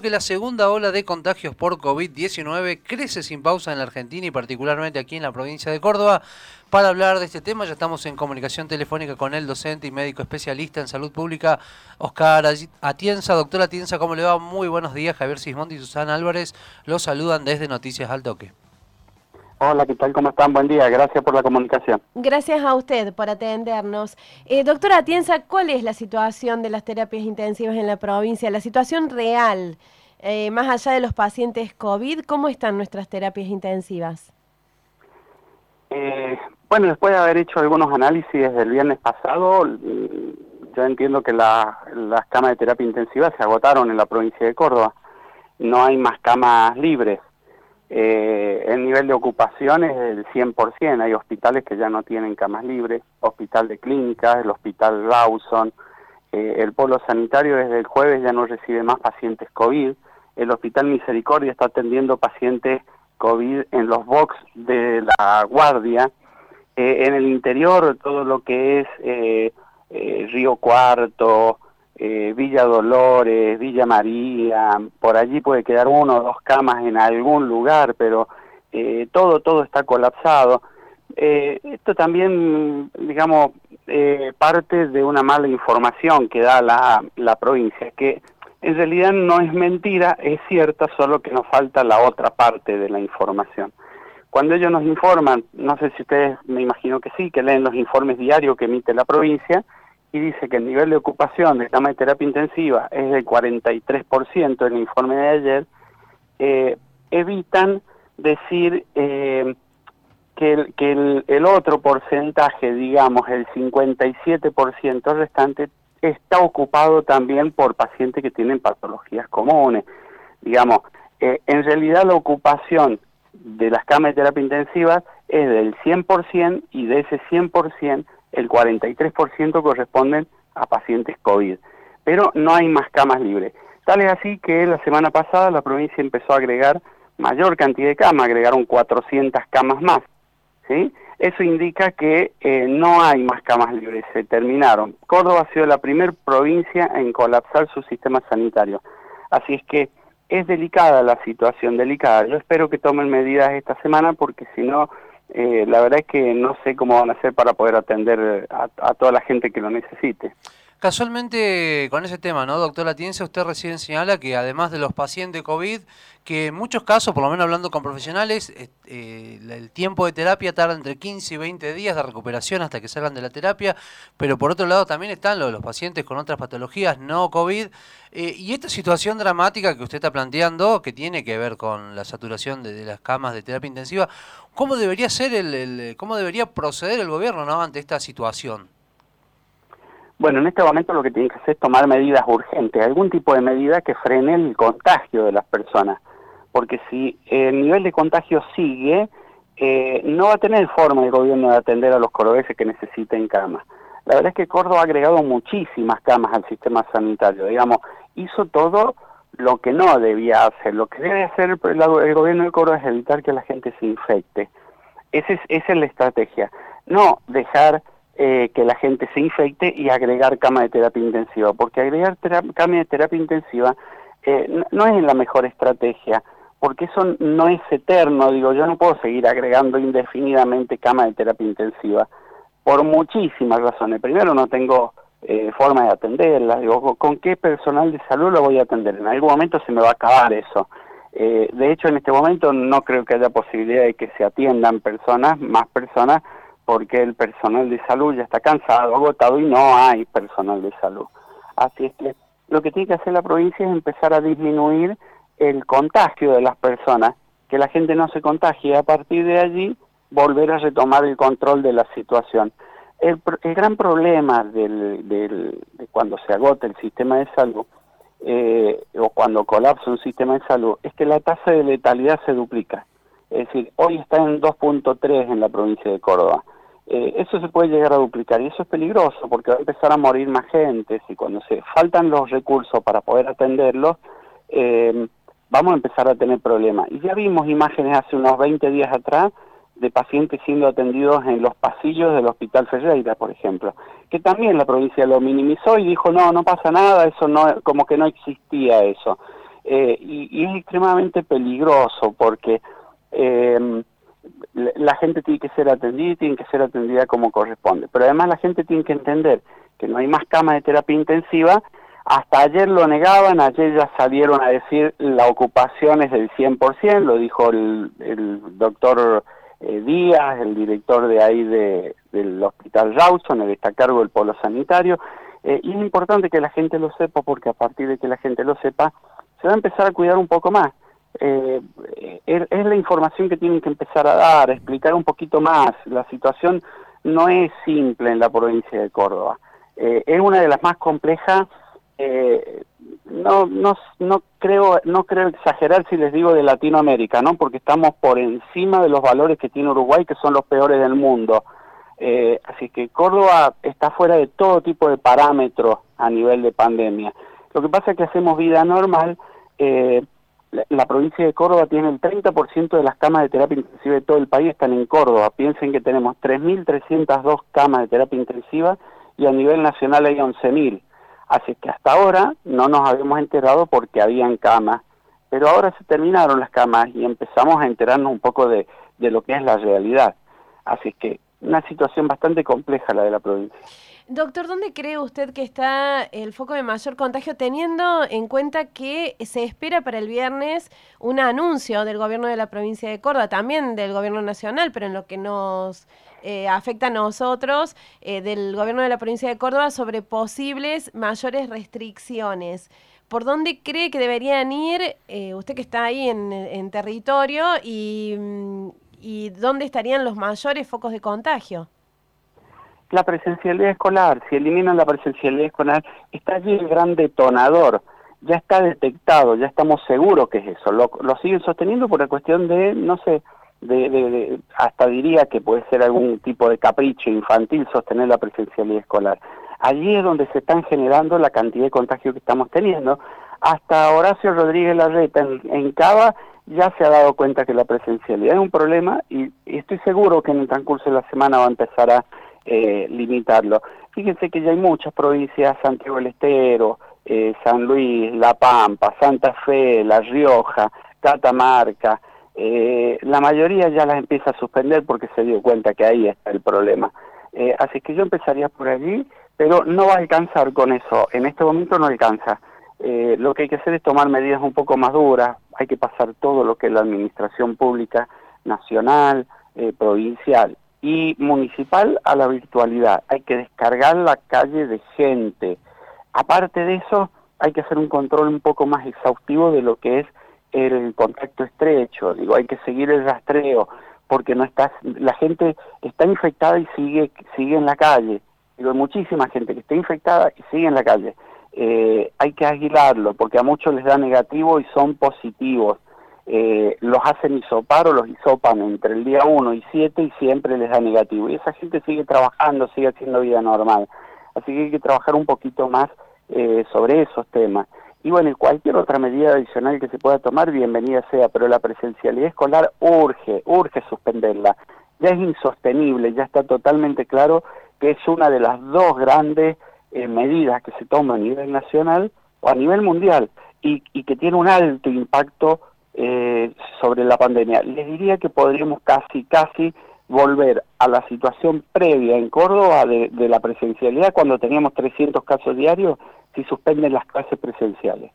que la segunda ola de contagios por COVID-19 crece sin pausa en la Argentina y particularmente aquí en la provincia de Córdoba. Para hablar de este tema ya estamos en comunicación telefónica con el docente y médico especialista en salud pública, Oscar Atienza. Doctor Atienza, ¿cómo le va? Muy buenos días. Javier Sismondi y Susana Álvarez los saludan desde Noticias al Toque. Hola, ¿qué tal? ¿Cómo están? Buen día. Gracias por la comunicación. Gracias a usted por atendernos. Eh, doctora Atienza, ¿cuál es la situación de las terapias intensivas en la provincia? La situación real, eh, más allá de los pacientes COVID, ¿cómo están nuestras terapias intensivas? Eh, bueno, después de haber hecho algunos análisis desde el viernes pasado, yo entiendo que las camas de terapia intensiva se agotaron en la provincia de Córdoba. No hay más camas libres. Eh, el nivel de ocupación es del 100%, hay hospitales que ya no tienen camas libres, hospital de clínicas, el hospital Lawson, eh, el polo sanitario desde el jueves ya no recibe más pacientes COVID, el hospital Misericordia está atendiendo pacientes COVID en los box de la guardia, eh, en el interior todo lo que es eh, Río Cuarto, eh, Villa Dolores, Villa María, por allí puede quedar uno o dos camas en algún lugar, pero eh, todo, todo está colapsado. Eh, esto también, digamos, parte de una mala información que da la, la provincia, que en realidad no es mentira, es cierta, solo que nos falta la otra parte de la información. Cuando ellos nos informan, no sé si ustedes, me imagino que sí, que leen los informes diarios que emite la provincia, y dice que el nivel de ocupación de cama de terapia intensiva es del 43% en el informe de ayer, eh, evitan decir eh, que, el, otro porcentaje, digamos, el 57% restante, está ocupado también por pacientes que tienen patologías comunes. Digamos, eh, en realidad la ocupación de las camas de terapia intensiva es del 100% y de ese 100% el 43% corresponden a pacientes COVID, pero no hay más camas libres. Tal es así que la semana pasada la provincia empezó a agregar mayor cantidad de camas, agregaron 400 camas más. ¿sí? Eso indica que eh, no hay más camas libres, se terminaron. Córdoba ha sido la primera provincia en colapsar su sistema sanitario. Así es que es delicada la situación, delicada. Yo espero que tomen medidas esta semana porque si no eh, la verdad es que no sé cómo van a hacer para poder atender a, toda la gente que lo necesite. Casualmente con ese tema, ¿no, doctora Tiense? Usted recién señala que además de los pacientes COVID, que en muchos casos, por lo menos hablando con profesionales, eh, el tiempo de terapia tarda entre 15 y 20 días de recuperación hasta que salgan de la terapia, pero por otro lado también están los, los pacientes con otras patologías no COVID. Eh, y esta situación dramática que usted está planteando, que tiene que ver con la saturación de, las camas de terapia intensiva, ¿cómo debería ser el, cómo debería proceder el gobierno ¿no? ante esta situación? Bueno, en este momento lo que tiene que hacer es tomar medidas urgentes, algún tipo de medida que frene el contagio de las personas porque si el nivel de contagio sigue, eh, no va a tener forma el gobierno de atender a los cordobeses que necesiten camas. La verdad es que Córdoba ha agregado muchísimas camas al sistema sanitario, digamos, hizo todo lo que no debía hacer. Lo que debe hacer el, gobierno de Córdoba es evitar que la gente se infecte. Es, esa es la estrategia. No dejar eh, que la gente se infecte y agregar cama de terapia intensiva, porque agregar cama de terapia intensiva eh, no es la mejor estrategia porque eso no es eterno, digo, yo no puedo seguir agregando indefinidamente cama de terapia intensiva, por muchísimas razones. Primero, no tengo eh, forma de atenderla, digo, ¿con qué personal de salud lo voy a atender? En algún momento se me va a acabar eso. Eh, de hecho, en este momento no creo que haya posibilidad de que se atiendan personas, más personas, porque el personal de salud ya está cansado, agotado y no hay personal de salud. Así es que lo que tiene que hacer la provincia es empezar a disminuir el contagio de las personas, que la gente no se contagie, a partir de allí volver a retomar el control de la situación. El, gran problema del, de cuando se agota el sistema de salud eh, o cuando colapsa un sistema de salud es que la tasa de letalidad se duplica. Es decir, hoy está en 2.3 en la provincia de Córdoba. Eh, eso se puede llegar a duplicar y eso es peligroso porque va a empezar a morir más gente. Y cuando se faltan los recursos para poder atenderlos, eh, vamos a empezar a tener problemas. Y ya vimos imágenes hace unos 20 días atrás de pacientes siendo atendidos en los pasillos del Hospital Ferreira, por ejemplo, que también la provincia lo minimizó y dijo, no, no pasa nada, eso no, como que no existía eso. eh, y, es extremadamente peligroso porque em, la gente tiene que ser atendida y tiene que ser atendida como corresponde. Pero además la gente tiene que entender que no hay más camas de terapia intensiva. Hasta ayer lo negaban, ayer ya salieron a decir la ocupación es del 100%, lo dijo el, doctor eh, Díaz, el director de ahí del hospital Rawson, el está a cargo del polo sanitario. Eh, y es importante que la gente lo sepa porque a partir de que la gente lo sepa, se va a empezar a cuidar un poco más. Eh, es, la información que tienen que empezar a dar, explicar un poquito más. La situación no es simple en la provincia de Córdoba. Eh, es una de las más complejas. Eh, no, no, no, creo, no creo exagerar si les digo de Latinoamérica, ¿no? Porque estamos por encima de los valores que tiene Uruguay, que son los peores del mundo. Eh, así que Córdoba está fuera de todo tipo de parámetros a nivel de pandemia. Lo que pasa es que hacemos vida normal. Eh, la, provincia de Córdoba tiene el 30% de las camas de terapia intensiva de todo el país están en Córdoba. Piensen que tenemos 3.302 camas de terapia intensiva y a nivel nacional hay 11.000. Así que hasta ahora no nos habíamos enterado porque habían camas, pero ahora se terminaron las camas y empezamos a enterarnos un poco de, de lo que es la realidad. Así que una situación bastante compleja la de la provincia. Doctor, ¿dónde cree usted que está el foco de mayor contagio teniendo en cuenta que se espera para el viernes un anuncio del gobierno de la provincia de Córdoba, también del gobierno nacional, pero en lo que nos eh, afecta a nosotros, eh, del gobierno de la provincia de Córdoba sobre posibles mayores restricciones? ¿Por dónde cree que deberían ir, eh, usted que está ahí en, territorio, mm, y dónde estarían los mayores focos de contagio? La presencialidad escolar, si eliminan la presencialidad escolar, está allí el gran detonador, ya está detectado, ya estamos seguros que es eso, lo, siguen sosteniendo por la cuestión de, no sé, de, hasta diría que puede ser algún tipo de capricho infantil sostener la presencialidad escolar. Allí es donde se están generando la cantidad de contagios que estamos teniendo. Hasta Horacio Rodríguez Larreta en, en Cava ya se ha dado cuenta que la presencialidad es un problema y estoy seguro que en el transcurso de la semana va a empezar a eh, limitarlo. Fíjense que ya hay muchas provincias, Santiago del Estero, eh, San Luis, La Pampa, Santa Fe, La Rioja, Catamarca, eh, la mayoría ya las empieza a suspender porque se dio cuenta que ahí está el problema. Eh, así que yo empezaría por allí, pero no va a alcanzar con eso, en este momento no alcanza. lo que hay que hacer es tomar medidas un poco más duras, hay que pasar todo lo que la administración pública nacional, provincial y municipal a la virtualidad. Hay que descargar la calle de gente. Aparte de eso, hay que hacer un control un poco más exhaustivo de lo que es el contacto estrecho. Digo, hay que seguir el rastreo porque no está, la gente está infectada y sigue sigue en la calle. Digo, hay muchísima gente que está infectada y sigue en la calle. Eh, hay que aguilarlo porque a muchos les da negativo y son positivos eh, los hacen hisopar o los hisopan entre el día 1 y 7 y siempre les da negativo. Y esa gente sigue trabajando, sigue haciendo vida normal. Así que hay que trabajar un poquito más eh, sobre esos temas. Y bueno, cualquier otra medida adicional que se pueda tomar, bienvenida sea, pero la presencialidad escolar urge, urge suspenderla. Ya es insostenible, ya está totalmente claro que es una de las dos grandes eh, medidas que se toman a nivel nacional o a nivel mundial y, y que tiene un alto impacto eh, sobre la pandemia. Les diría que podríamos casi, casi volver a la situación previa en Córdoba de, de la presencialidad cuando teníamos 300 casos diarios si suspenden las clases presenciales.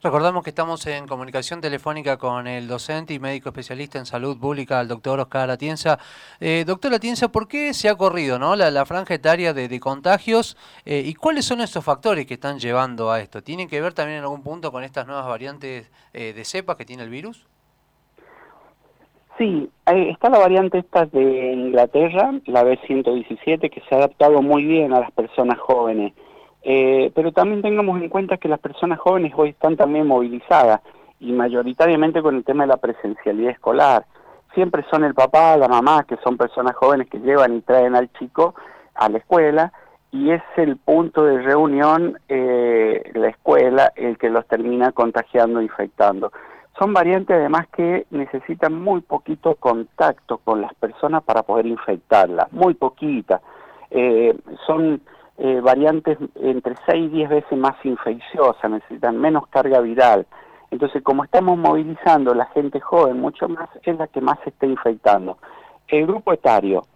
Recordamos que estamos en comunicación telefónica con el docente y médico especialista en salud pública, el doctor Oscar Atienza. Eh, doctor Atienza, ¿por qué se ha corrido ¿no? la, franja etaria de, contagios eh, y cuáles son estos factores que están llevando a esto? ¿Tienen que ver también en algún punto con estas nuevas variantes eh, de cepas que tiene el virus? Sí, está la variante esta de Inglaterra, la B117, que se ha adaptado muy bien a las personas jóvenes. Eh, pero también tengamos en cuenta que las personas jóvenes hoy están también movilizadas y mayoritariamente con el tema de la presencialidad escolar. Siempre son el papá, la mamá, que son personas jóvenes que llevan y traen al chico a la escuela y es el punto de reunión, eh, la escuela, el que los termina contagiando, infectando. Son variantes además que necesitan muy poquito contacto con las personas para poder infectarlas, muy poquita. Eh, son variantes entre 6 y 10 veces más infecciosas, necesitan menos carga viral. Entonces, como estamos movilizando la gente joven mucho más, es la que más se está infectando. El grupo etario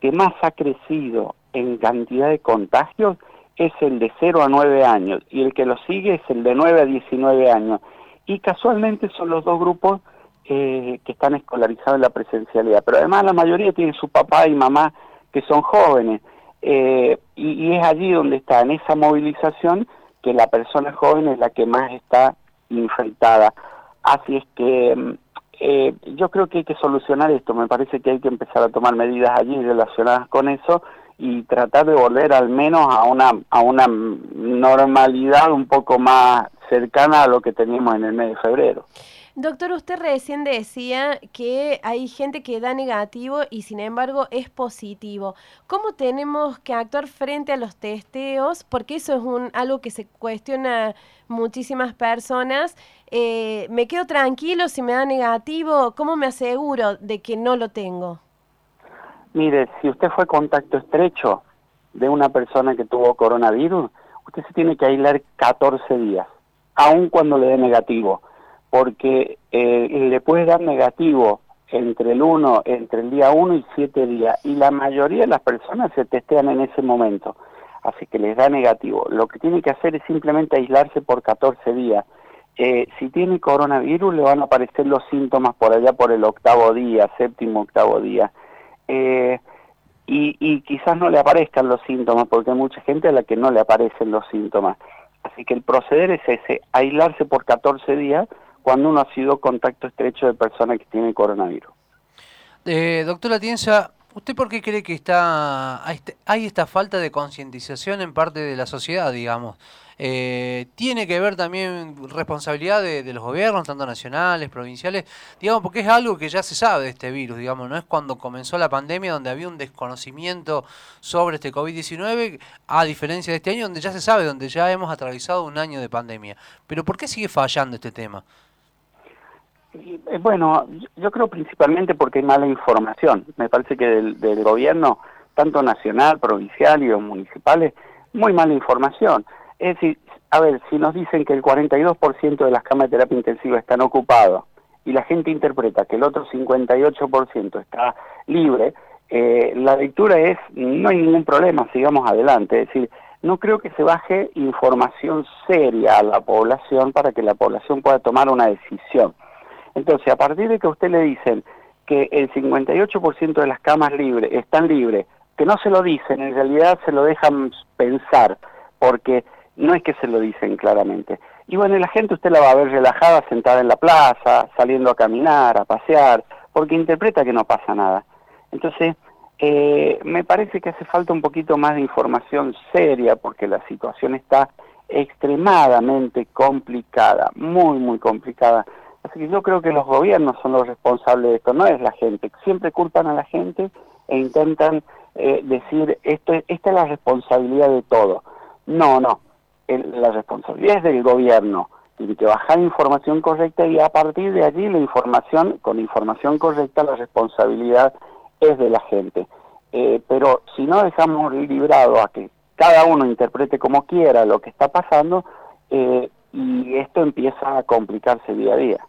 que más ha crecido en cantidad de contagios es el de 0 a 9 años y el que lo sigue es el de 9 a 19 años. Y casualmente son los dos grupos eh, que están escolarizados en la presencialidad. Pero además la mayoría tienen su papá y mamá que son jóvenes. Eh, y, es allí donde está, en esa movilización, que la persona joven es la que más está infectada. Así es que mm, eh, yo creo que hay que solucionar esto, me parece que hay que empezar a tomar medidas allí relacionadas con eso y tratar de volver al menos a una, a una normalidad un poco más cercana a lo que teníamos en el mes de febrero. Doctor, usted recién decía que hay gente que da negativo y sin embargo es positivo. ¿Cómo tenemos que actuar frente a los testeos? Porque eso es un, algo que se cuestiona muchísimas personas. Eh, ¿Me quedo tranquilo si me da negativo? ¿Cómo me aseguro de que no lo tengo? Mire, si usted fue contacto estrecho de una persona que tuvo coronavirus, usted se tiene que aislar 14 días, aun cuando le dé negativo porque eh, le puede dar negativo entre el 1, entre el día 1 y 7 días, y la mayoría de las personas se testean en ese momento, así que les da negativo. Lo que tiene que hacer es simplemente aislarse por 14 días. Eh, si tiene coronavirus le van a aparecer los síntomas por allá por el octavo día, séptimo, octavo día. Eh, y, y quizás no le aparezcan los síntomas, porque hay mucha gente a la que no le aparecen los síntomas. Así que el proceder es ese, aislarse por 14 días, cuando uno ha sido contacto estrecho de personas que tienen coronavirus. Eh, doctora Tienza, ¿usted por qué cree que está hay esta falta de concientización en parte de la sociedad, digamos? Eh, tiene que ver también responsabilidad de, los gobiernos, tanto nacionales, provinciales, digamos, porque es algo que ya se sabe de este virus, digamos, no es cuando comenzó la pandemia donde había un desconocimiento sobre este COVID-19, a diferencia de este año donde ya se sabe, donde ya hemos atravesado un año de pandemia. Pero ¿por qué sigue fallando este tema? Eh, bueno, yo creo principalmente porque hay mala información. Me parece que del, gobierno, tanto nacional, provincial y los municipales, muy mala información. Es decir, a ver, si nos dicen que el 42% de las camas de terapia intensiva están ocupadas y la gente interpreta que el otro 58% está libre, eh, la lectura es, no hay ningún problema, sigamos adelante. Es decir, no creo que se baje información seria a la población para que la población pueda tomar una decisión. Entonces, a partir de que a usted le dicen que el 58% de las camas libres están libres, que no se lo dicen, en realidad se lo dejan pensar, porque no es que se lo dicen claramente. Y bueno, la gente usted la va a ver relajada, sentada en la plaza, saliendo a caminar, a pasear, porque interpreta que no pasa nada. Entonces, eh, me parece que hace falta un poquito más de información seria, porque la situación está extremadamente complicada, muy, muy complicada. Así que yo creo que los gobiernos son los responsables de esto, no es la gente. Siempre culpan a la gente e intentan eh, decir, esto, esta es la responsabilidad de todo. No, no, la responsabilidad es del gobierno. Tiene que bajar información correcta y a partir de allí la información, con información correcta, la responsabilidad es de la gente. Eh, pero si no dejamos librado a que cada uno interprete como quiera lo que está pasando, eh, y esto empieza a complicarse día a día.